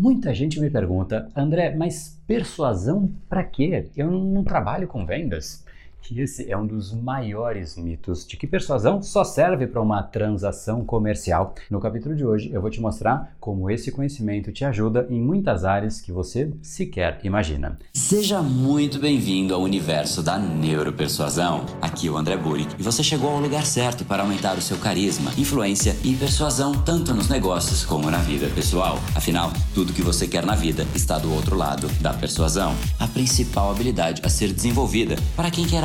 Muita gente me pergunta, André, mas persuasão para quê? Eu não trabalho com vendas que esse é um dos maiores mitos de que persuasão só serve para uma transação comercial. No capítulo de hoje eu vou te mostrar como esse conhecimento te ajuda em muitas áreas que você sequer imagina. Seja muito bem-vindo ao universo da neuropersuasão. Aqui é o André Burick e você chegou ao lugar certo para aumentar o seu carisma, influência e persuasão tanto nos negócios como na vida pessoal. Afinal, tudo que você quer na vida está do outro lado da persuasão, a principal habilidade a ser desenvolvida para quem quer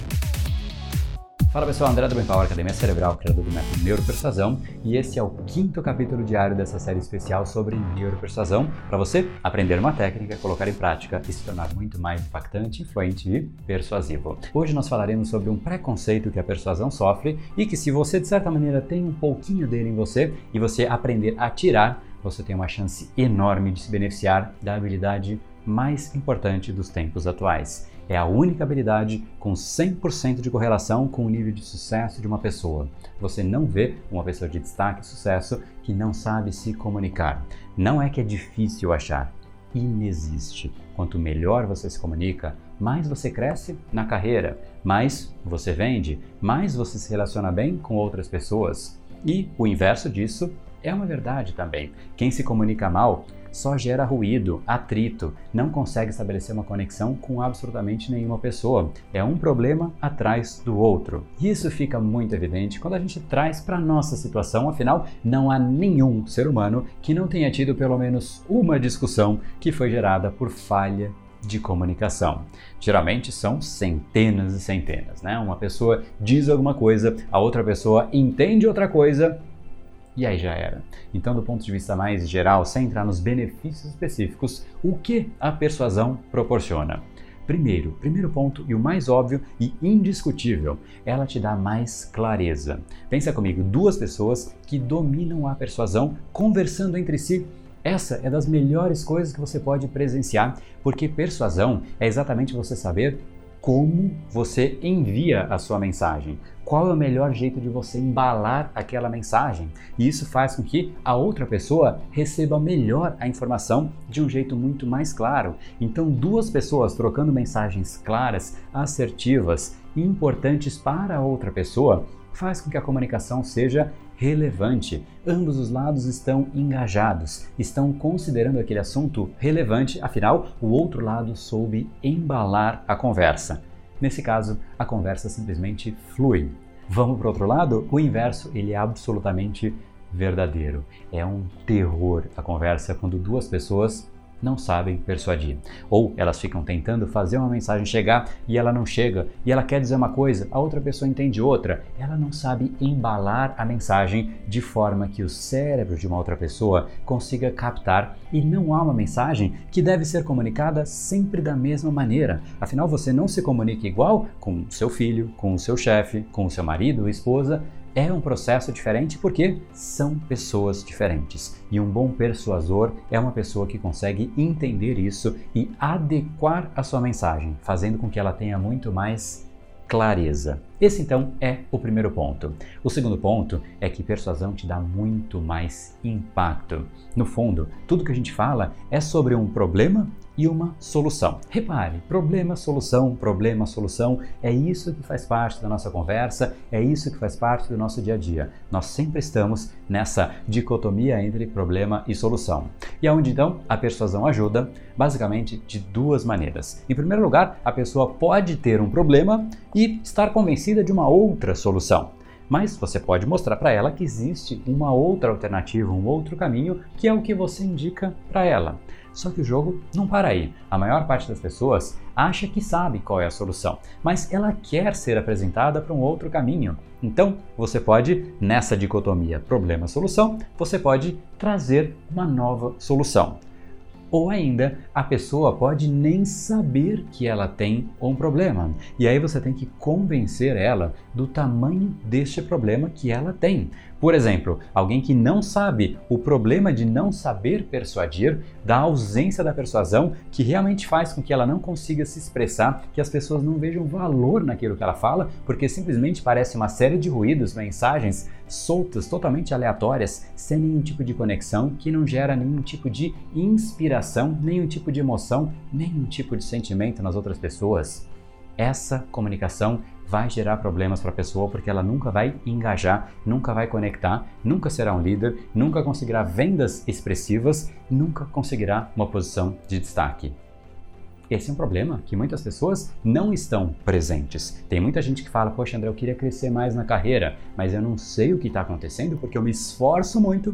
Fala pessoal, André do Bem Power, Academia Cerebral, criador do método Neuropersuasão, e esse é o quinto capítulo diário dessa série especial sobre neuropersuasão, para você aprender uma técnica, colocar em prática e se tornar muito mais impactante, influente e persuasivo. Hoje nós falaremos sobre um preconceito que a persuasão sofre e que se você de certa maneira tem um pouquinho dele em você e você aprender a tirar, você tem uma chance enorme de se beneficiar da habilidade mais importante dos tempos atuais é a única habilidade com 100% de correlação com o nível de sucesso de uma pessoa. Você não vê uma pessoa de destaque e sucesso que não sabe se comunicar. Não é que é difícil achar, inexiste. Quanto melhor você se comunica, mais você cresce na carreira, mais você vende, mais você se relaciona bem com outras pessoas. E o inverso disso é uma verdade também. Quem se comunica mal só gera ruído, atrito, não consegue estabelecer uma conexão com absolutamente nenhuma pessoa. É um problema atrás do outro. E isso fica muito evidente quando a gente traz para nossa situação, afinal, não há nenhum ser humano que não tenha tido pelo menos uma discussão que foi gerada por falha de comunicação. Geralmente são centenas e centenas, né? Uma pessoa diz alguma coisa, a outra pessoa entende outra coisa e aí já era. Então, do ponto de vista mais geral, sem entrar nos benefícios específicos, o que a persuasão proporciona? Primeiro, primeiro ponto e o mais óbvio e indiscutível, ela te dá mais clareza. Pensa comigo, duas pessoas que dominam a persuasão conversando entre si essa é das melhores coisas que você pode presenciar, porque persuasão é exatamente você saber como você envia a sua mensagem. Qual é o melhor jeito de você embalar aquela mensagem? E isso faz com que a outra pessoa receba melhor a informação de um jeito muito mais claro. Então, duas pessoas trocando mensagens claras, assertivas e importantes para a outra pessoa faz com que a comunicação seja relevante. Ambos os lados estão engajados, estão considerando aquele assunto relevante, afinal, o outro lado soube embalar a conversa. Nesse caso, a conversa simplesmente flui. Vamos para o outro lado? O inverso ele é absolutamente verdadeiro. É um terror a conversa quando duas pessoas não sabem persuadir. Ou elas ficam tentando fazer uma mensagem chegar e ela não chega, e ela quer dizer uma coisa, a outra pessoa entende outra. Ela não sabe embalar a mensagem de forma que o cérebro de uma outra pessoa consiga captar e não há uma mensagem que deve ser comunicada sempre da mesma maneira. Afinal, você não se comunica igual com seu filho, com o seu chefe, com o seu marido ou esposa é um processo diferente porque são pessoas diferentes. E um bom persuasor é uma pessoa que consegue entender isso e adequar a sua mensagem, fazendo com que ela tenha muito mais clareza. Esse então é o primeiro ponto. O segundo ponto é que persuasão te dá muito mais impacto. No fundo, tudo que a gente fala é sobre um problema e uma solução. Repare, problema, solução, problema, solução, é isso que faz parte da nossa conversa, é isso que faz parte do nosso dia a dia. Nós sempre estamos nessa dicotomia entre problema e solução. E aonde então a persuasão ajuda? Basicamente de duas maneiras. Em primeiro lugar, a pessoa pode ter um problema e estar convencida de uma outra solução. Mas você pode mostrar para ela que existe uma outra alternativa, um outro caminho, que é o que você indica para ela. Só que o jogo não para aí. A maior parte das pessoas acha que sabe qual é a solução, mas ela quer ser apresentada para um outro caminho. Então, você pode, nessa dicotomia problema-solução, você pode trazer uma nova solução. Ou ainda, a pessoa pode nem saber que ela tem um problema. E aí você tem que convencer ela do tamanho deste problema que ela tem. Por exemplo, alguém que não sabe o problema de não saber persuadir, da ausência da persuasão, que realmente faz com que ela não consiga se expressar, que as pessoas não vejam valor naquilo que ela fala, porque simplesmente parece uma série de ruídos, mensagens soltas, totalmente aleatórias, sem nenhum tipo de conexão, que não gera nenhum tipo de inspiração, nenhum tipo de emoção, nenhum tipo de sentimento nas outras pessoas. Essa comunicação vai gerar problemas para a pessoa porque ela nunca vai engajar, nunca vai conectar, nunca será um líder, nunca conseguirá vendas expressivas, nunca conseguirá uma posição de destaque. Esse é um problema que muitas pessoas não estão presentes. Tem muita gente que fala: Poxa, André, eu queria crescer mais na carreira, mas eu não sei o que está acontecendo porque eu me esforço muito,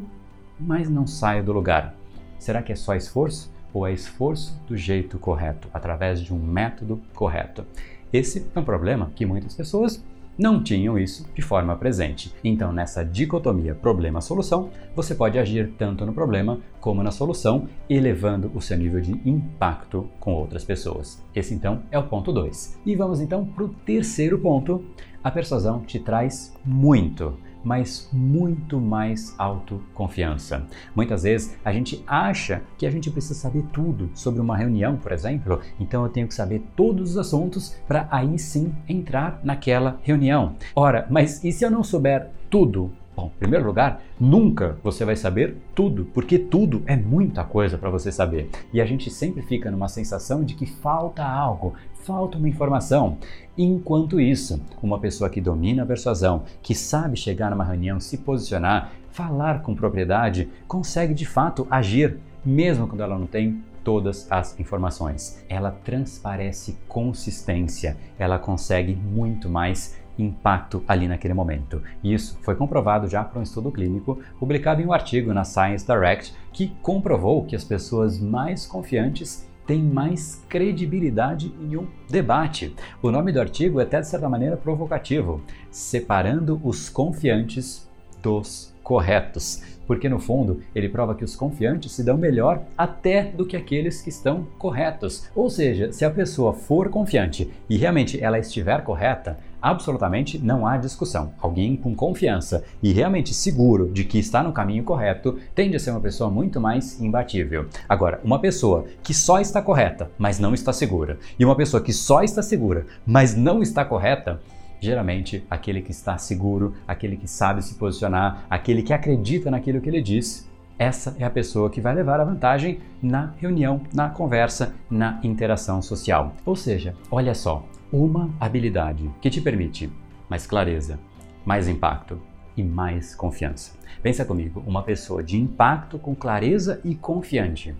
mas não saio do lugar. Será que é só esforço? Ou é esforço do jeito correto, através de um método correto? Esse é um problema que muitas pessoas não tinham isso de forma presente. Então, nessa dicotomia problema-solução, você pode agir tanto no problema como na solução, elevando o seu nível de impacto com outras pessoas. Esse então é o ponto 2. E vamos então para o terceiro ponto. A persuasão te traz muito mas muito mais autoconfiança. Muitas vezes a gente acha que a gente precisa saber tudo sobre uma reunião, por exemplo, então eu tenho que saber todos os assuntos para aí sim entrar naquela reunião. Ora, mas e se eu não souber tudo? Bom, em primeiro lugar, nunca você vai saber tudo, porque tudo é muita coisa para você saber. E a gente sempre fica numa sensação de que falta algo, falta uma informação. Enquanto isso, uma pessoa que domina a persuasão, que sabe chegar numa reunião, se posicionar, falar com propriedade, consegue de fato agir, mesmo quando ela não tem todas as informações. Ela transparece consistência, ela consegue muito mais impacto ali naquele momento. Isso foi comprovado já por um estudo clínico publicado em um artigo na Science Direct que comprovou que as pessoas mais confiantes têm mais credibilidade em um debate. O nome do artigo é até de certa maneira provocativo, separando os confiantes dos corretos, porque no fundo ele prova que os confiantes se dão melhor até do que aqueles que estão corretos. Ou seja, se a pessoa for confiante e realmente ela estiver correta, absolutamente não há discussão. Alguém com confiança e realmente seguro de que está no caminho correto tende a ser uma pessoa muito mais imbatível. Agora, uma pessoa que só está correta, mas não está segura, e uma pessoa que só está segura, mas não está correta, geralmente aquele que está seguro, aquele que sabe se posicionar, aquele que acredita naquilo que ele diz, essa é a pessoa que vai levar a vantagem na reunião, na conversa, na interação social. Ou seja, olha só, uma habilidade que te permite mais clareza, mais impacto e mais confiança. Pensa comigo, uma pessoa de impacto com clareza e confiante.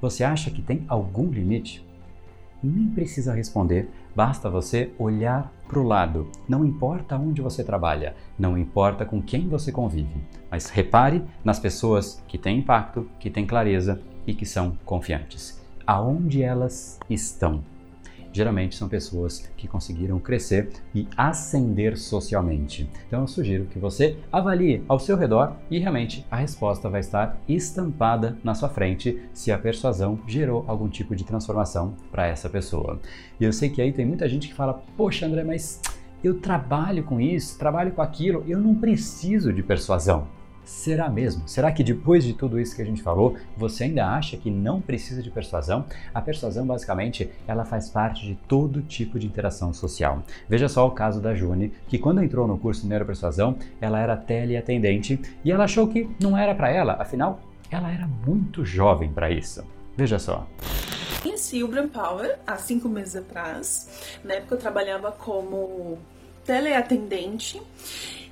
Você acha que tem algum limite? Nem precisa responder, basta você olhar para o lado. Não importa onde você trabalha, não importa com quem você convive, mas repare nas pessoas que têm impacto, que têm clareza e que são confiantes. Aonde elas estão? Geralmente são pessoas que conseguiram crescer e ascender socialmente. Então eu sugiro que você avalie ao seu redor e realmente a resposta vai estar estampada na sua frente se a persuasão gerou algum tipo de transformação para essa pessoa. E eu sei que aí tem muita gente que fala: "Poxa, André, mas eu trabalho com isso, trabalho com aquilo, eu não preciso de persuasão". Será mesmo? Será que depois de tudo isso que a gente falou, você ainda acha que não precisa de persuasão? A persuasão, basicamente, ela faz parte de todo tipo de interação social. Veja só o caso da June, que quando entrou no curso de Neuropersuasão, ela era teleatendente e ela achou que não era para ela, afinal, ela era muito jovem para isso. Veja só. Conheci o Brain Power há cinco meses atrás. Na época eu trabalhava como teleatendente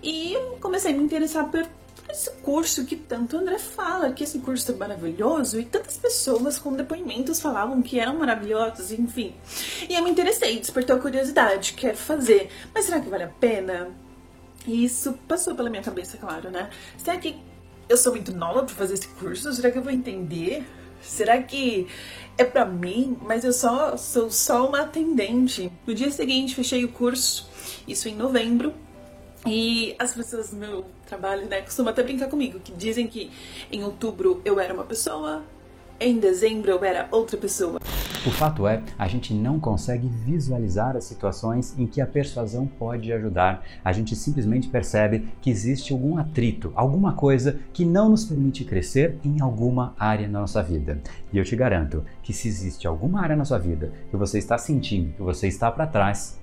e comecei a me interessar por esse curso que tanto o André fala, que esse curso é maravilhoso, e tantas pessoas com depoimentos falavam que eram maravilhosos, enfim. E eu me interessei, despertou a curiosidade, quero fazer, mas será que vale a pena? E isso passou pela minha cabeça, claro, né? Será que eu sou muito nova para fazer esse curso? Será que eu vou entender? Será que é para mim? Mas eu só sou só uma atendente. No dia seguinte, fechei o curso, isso em novembro, e as pessoas do meu trabalho, né, costumam até brincar comigo, que dizem que em outubro eu era uma pessoa, em dezembro eu era outra pessoa. O fato é, a gente não consegue visualizar as situações em que a persuasão pode ajudar. A gente simplesmente percebe que existe algum atrito, alguma coisa que não nos permite crescer em alguma área na nossa vida. E eu te garanto que se existe alguma área na sua vida que você está sentindo que você está para trás,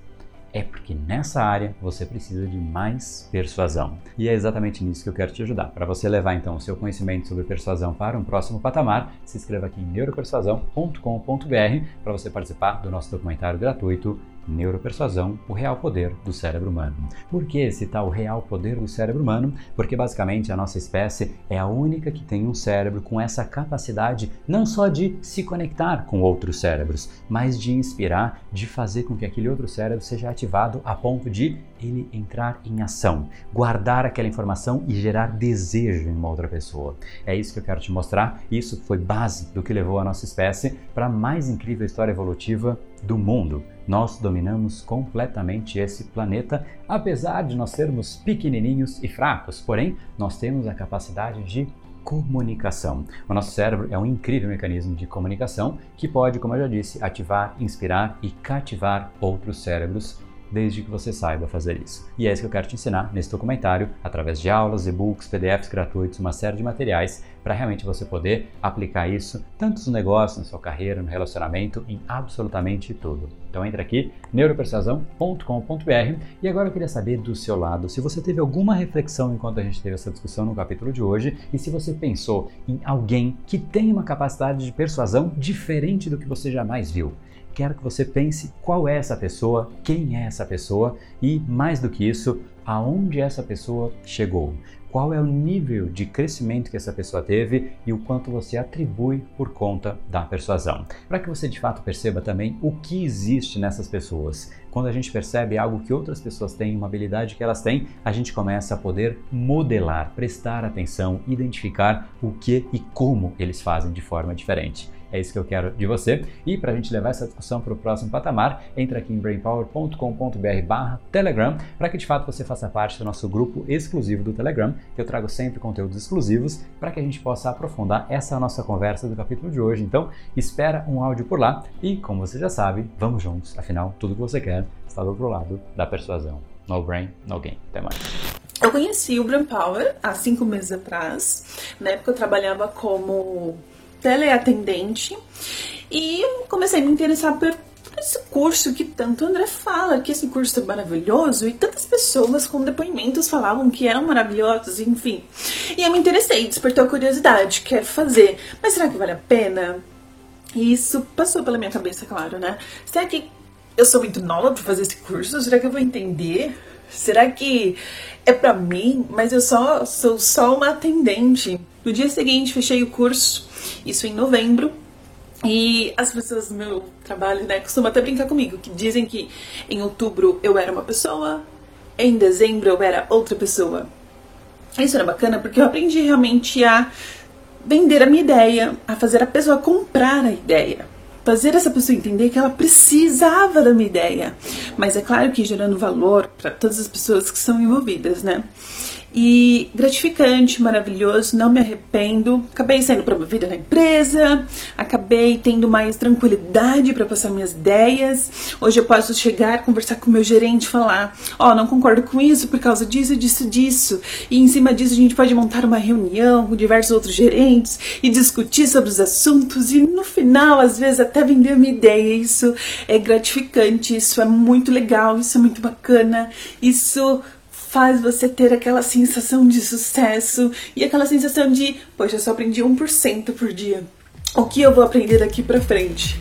é porque nessa área você precisa de mais persuasão. E é exatamente nisso que eu quero te ajudar. Para você levar então o seu conhecimento sobre persuasão para um próximo patamar, se inscreva aqui em neuropersuasão.com.br para você participar do nosso documentário gratuito Neuropersuasão, o real poder do cérebro humano. Por que citar o real poder do cérebro humano? Porque basicamente a nossa espécie é a única que tem um cérebro com essa capacidade não só de se conectar com outros cérebros, mas de inspirar, de fazer com que aquele outro cérebro seja ativado a ponto de ele entrar em ação, guardar aquela informação e gerar desejo em uma outra pessoa. É isso que eu quero te mostrar. Isso foi base do que levou a nossa espécie para a mais incrível história evolutiva do mundo. Nós dominamos completamente esse planeta, apesar de nós sermos pequenininhos e fracos, porém, nós temos a capacidade de comunicação. O nosso cérebro é um incrível mecanismo de comunicação que pode, como eu já disse, ativar, inspirar e cativar outros cérebros desde que você saiba fazer isso. E é isso que eu quero te ensinar nesse documentário, através de aulas, e-books, PDFs gratuitos, uma série de materiais para realmente você poder aplicar isso tanto nos negócios, na sua carreira, no relacionamento, em absolutamente tudo. Então entra aqui, neuropersuasão.com.br e agora eu queria saber do seu lado se você teve alguma reflexão enquanto a gente teve essa discussão no capítulo de hoje e se você pensou em alguém que tem uma capacidade de persuasão diferente do que você jamais viu quero que você pense qual é essa pessoa, quem é essa pessoa e, mais do que isso, aonde essa pessoa chegou. Qual é o nível de crescimento que essa pessoa teve e o quanto você atribui por conta da persuasão. Para que você de fato perceba também o que existe nessas pessoas. Quando a gente percebe algo que outras pessoas têm, uma habilidade que elas têm, a gente começa a poder modelar, prestar atenção, identificar o que e como eles fazem de forma diferente. É isso que eu quero de você. E para a gente levar essa discussão para o próximo patamar, entra aqui em brainpower.com.br Telegram para que de fato você faça parte do nosso grupo exclusivo do Telegram, que eu trago sempre conteúdos exclusivos para que a gente possa aprofundar essa nossa conversa do capítulo de hoje. Então, espera um áudio por lá e, como você já sabe, vamos juntos. Afinal, tudo que você quer está do outro lado da persuasão. No brain, no game. Até mais. Eu conheci o Brain Power há cinco meses atrás. Na época eu trabalhava como teleatendente e comecei a me interessar por esse curso que tanto o André fala, que esse curso é maravilhoso e tantas pessoas com depoimentos falavam que eram maravilhosos, enfim. E eu me interessei, despertou a curiosidade, quero fazer, mas será que vale a pena? E isso passou pela minha cabeça, claro, né? Será que eu sou muito nova para fazer esse curso? Será que eu vou entender? Será que é para mim? Mas eu só sou só uma atendente. No dia seguinte, fechei o curso isso em novembro. E as pessoas do meu trabalho, né, costumam até brincar comigo, que dizem que em outubro eu era uma pessoa, em dezembro eu era outra pessoa. Isso era bacana porque eu aprendi realmente a vender a minha ideia, a fazer a pessoa comprar a ideia. Fazer essa pessoa entender que ela precisava da minha ideia. Mas é claro que gerando valor para todas as pessoas que são envolvidas, né? E gratificante, maravilhoso, não me arrependo. Acabei sendo promovida na empresa, acabei tendo mais tranquilidade para passar minhas ideias. Hoje eu posso chegar, conversar com o meu gerente e falar: Ó, oh, não concordo com isso por causa disso, disso, disso. E em cima disso a gente pode montar uma reunião com diversos outros gerentes e discutir sobre os assuntos e no final, às vezes, até vender uma ideia. Isso é gratificante, isso é muito legal, isso é muito bacana, isso faz você ter aquela sensação de sucesso e aquela sensação de, poxa, só aprendi 1% por dia. O que eu vou aprender daqui para frente?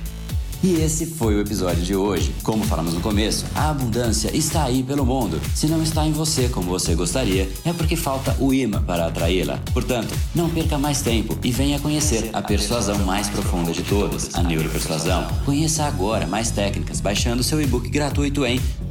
E esse foi o episódio de hoje. Como falamos no começo, a abundância está aí pelo mundo. Se não está em você como você gostaria, é porque falta o imã para atraí-la. Portanto, não perca mais tempo e venha conhecer a persuasão mais profunda de todas, a neuropersuasão. Conheça agora mais técnicas baixando seu e-book gratuito em